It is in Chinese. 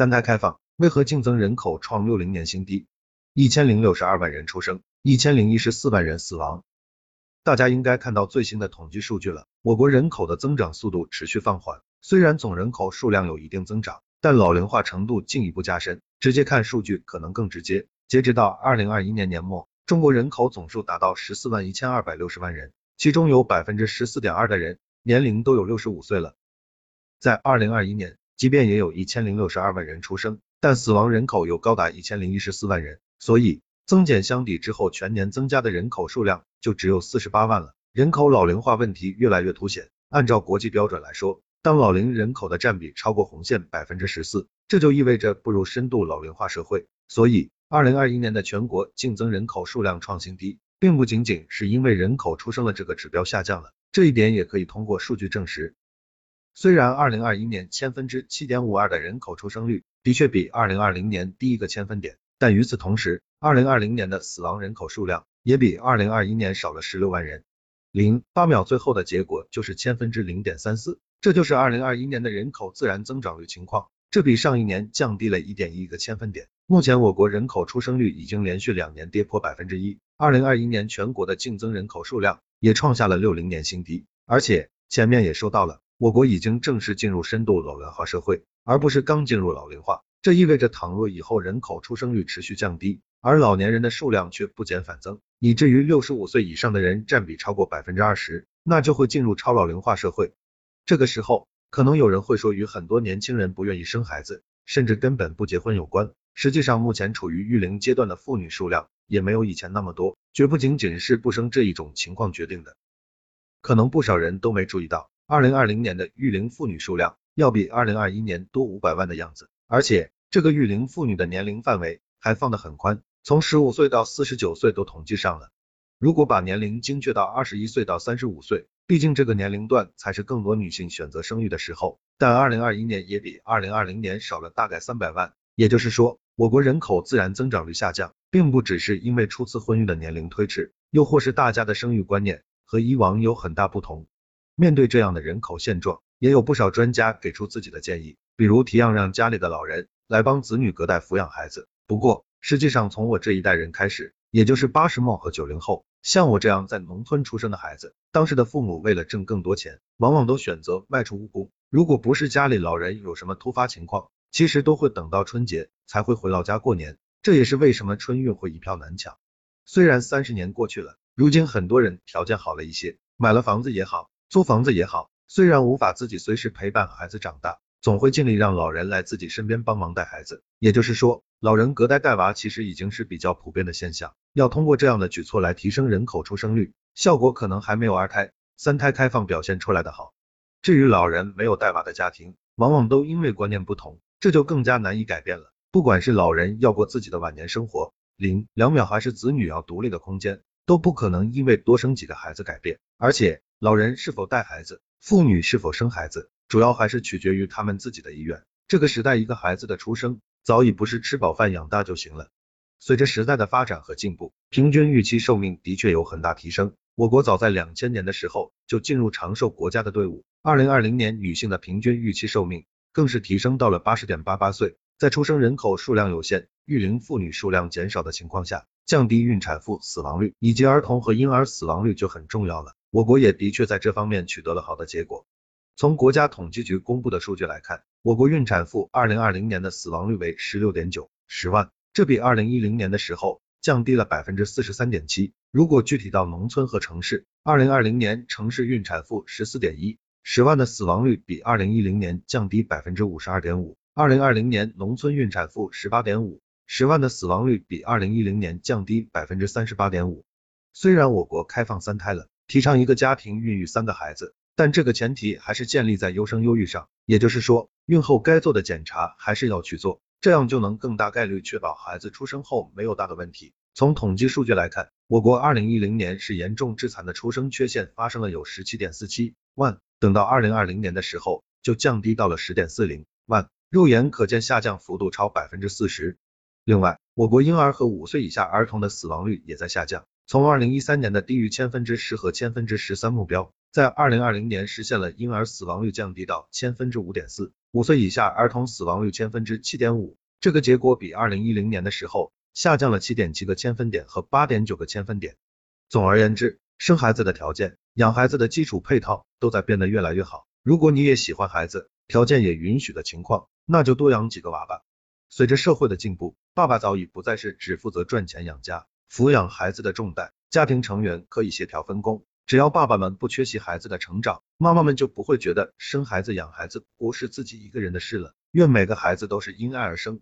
三胎开放，为何净增人口创六零年新低？一千零六十二万人出生，一千零一十四万人死亡。大家应该看到最新的统计数据了，我国人口的增长速度持续放缓，虽然总人口数量有一定增长，但老龄化程度进一步加深。直接看数据可能更直接。截止到二零二一年年末，中国人口总数达到十四万一千二百六十万人，其中有百分之十四点二的人年龄都有六十五岁了。在二零二一年，即便也有一千零六十二万人出生，但死亡人口又高达一千零一十四万人，所以增减相抵之后，全年增加的人口数量就只有四十八万了。人口老龄化问题越来越凸显。按照国际标准来说，当老龄人口的占比超过红线百分之十四，这就意味着步入深度老龄化社会。所以，二零二一年的全国净增人口数量创新低，并不仅仅是因为人口出生了这个指标下降了，这一点也可以通过数据证实。虽然二零二一年千分之七点五二的人口出生率的确比二零二零年低一个千分点，但与此同时，二零二零年的死亡人口数量也比二零二一年少了十六万人。零八秒最后的结果就是千分之零点三四。这就是二零二一年的人口自然增长率情况，这比上一年降低了一点一个千分点。目前我国人口出生率已经连续两年跌破百分之一，二零二一年全国的净增人口数量也创下了六零年新低。而且前面也说到了，我国已经正式进入深度老龄化社会，而不是刚进入老龄化。这意味着倘若以后人口出生率持续降低，而老年人的数量却不减反增，以至于六十五岁以上的人占比超过百分之二十，那就会进入超老龄化社会。这个时候，可能有人会说与很多年轻人不愿意生孩子，甚至根本不结婚有关。实际上，目前处于育龄阶段的妇女数量也没有以前那么多，绝不仅仅是不生这一种情况决定的。可能不少人都没注意到，二零二零年的育龄妇女数量要比二零二一年多五百万的样子，而且这个育龄妇女的年龄范围还放得很宽，从十五岁到四十九岁都统计上了。如果把年龄精确到二十一岁到三十五岁。毕竟这个年龄段才是更多女性选择生育的时候，但二零二一年也比二零二零年少了大概三百万，也就是说，我国人口自然增长率下降，并不只是因为初次婚育的年龄推迟，又或是大家的生育观念和以往有很大不同。面对这样的人口现状，也有不少专家给出自己的建议，比如提样让家里的老人来帮子女隔代抚养孩子。不过，实际上从我这一代人开始，也就是八十末和九零后。像我这样在农村出生的孩子，当时的父母为了挣更多钱，往往都选择外出务工。如果不是家里老人有什么突发情况，其实都会等到春节才会回老家过年。这也是为什么春运会一票难抢。虽然三十年过去了，如今很多人条件好了一些，买了房子也好，租房子也好，虽然无法自己随时陪伴孩子长大，总会尽力让老人来自己身边帮忙带孩子。也就是说，老人隔代带娃其实已经是比较普遍的现象。要通过这样的举措来提升人口出生率，效果可能还没有二胎、三胎开放表现出来的好。至于老人没有带娃的家庭，往往都因为观念不同，这就更加难以改变了。不管是老人要过自己的晚年生活，零两秒还是子女要独立的空间，都不可能因为多生几个孩子改变。而且，老人是否带孩子，妇女是否生孩子，主要还是取决于他们自己的意愿。这个时代，一个孩子的出生早已不是吃饱饭养大就行了。随着时代的发展和进步，平均预期寿命的确有很大提升。我国早在两千年的时候就进入长寿国家的队伍。二零二零年，女性的平均预期寿命更是提升到了八十点八八岁。在出生人口数量有限、育龄妇女数量减少的情况下，降低孕产妇死亡率以及儿童和婴儿死亡率就很重要了。我国也的确在这方面取得了好的结果。从国家统计局公布的数据来看，我国孕产妇二零二零年的死亡率为十六点九十万。这比二零一零年的时候降低了百分之四十三点七。如果具体到农村和城市，二零二零年城市孕产妇十四点一十万的死亡率比二零一零年降低百分之五十二点五。二零二零年农村孕产妇十八点五十万的死亡率比二零一零年降低百分之三十八点五。虽然我国开放三胎了，提倡一个家庭孕育三个孩子，但这个前提还是建立在优生优育上，也就是说，孕后该做的检查还是要去做。这样就能更大概率确保孩子出生后没有大的问题。从统计数据来看，我国二零一零年是严重致残的出生缺陷发生了有十七点四七万，等到二零二零年的时候就降低到了十点四零万，肉眼可见下降幅度超百分之四十。另外，我国婴儿和五岁以下儿童的死亡率也在下降，从二零一三年的低于千分之十和千分之十三目标，在二零二零年实现了婴儿死亡率降低到千分之五点四，五岁以下儿童死亡率千分之七点五，这个结果比二零一零年的时候下降了七点七个千分点和八点九个千分点。总而言之，生孩子的条件、养孩子的基础配套都在变得越来越好。如果你也喜欢孩子，条件也允许的情况，那就多养几个娃吧。随着社会的进步，爸爸早已不再是只负责赚钱养家、抚养孩子的重担，家庭成员可以协调分工。只要爸爸们不缺席孩子的成长，妈妈们就不会觉得生孩子养孩子不是自己一个人的事了。愿每个孩子都是因爱而生，